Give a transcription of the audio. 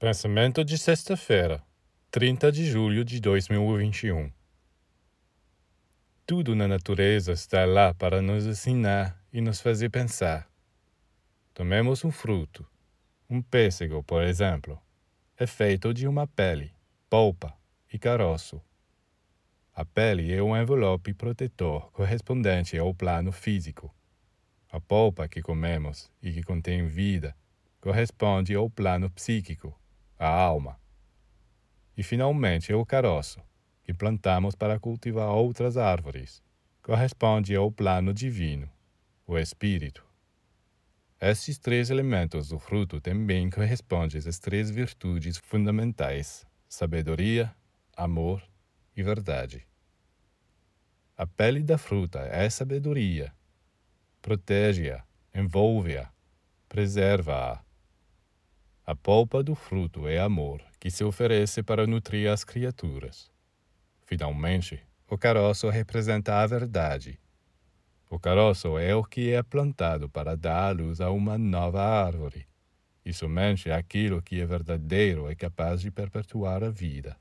Pensamento de sexta-feira, 30 de julho de 2021. Tudo na natureza está lá para nos ensinar e nos fazer pensar. Tomemos um fruto. Um pêssego, por exemplo, é feito de uma pele, polpa e caroço. A pele é um envelope protetor correspondente ao plano físico. A polpa que comemos e que contém vida corresponde ao plano psíquico a alma. E finalmente o caroço, que plantamos para cultivar outras árvores, corresponde ao plano divino, o espírito. Esses três elementos do fruto também correspondem às três virtudes fundamentais: sabedoria, amor e verdade. A pele da fruta é sabedoria. Protege-a, envolve-a, preserva-a a polpa do fruto é amor que se oferece para nutrir as criaturas. Finalmente, o caroço representa a verdade. O caroço é o que é plantado para dar à luz a uma nova árvore, e somente aquilo que é verdadeiro é capaz de perpetuar a vida.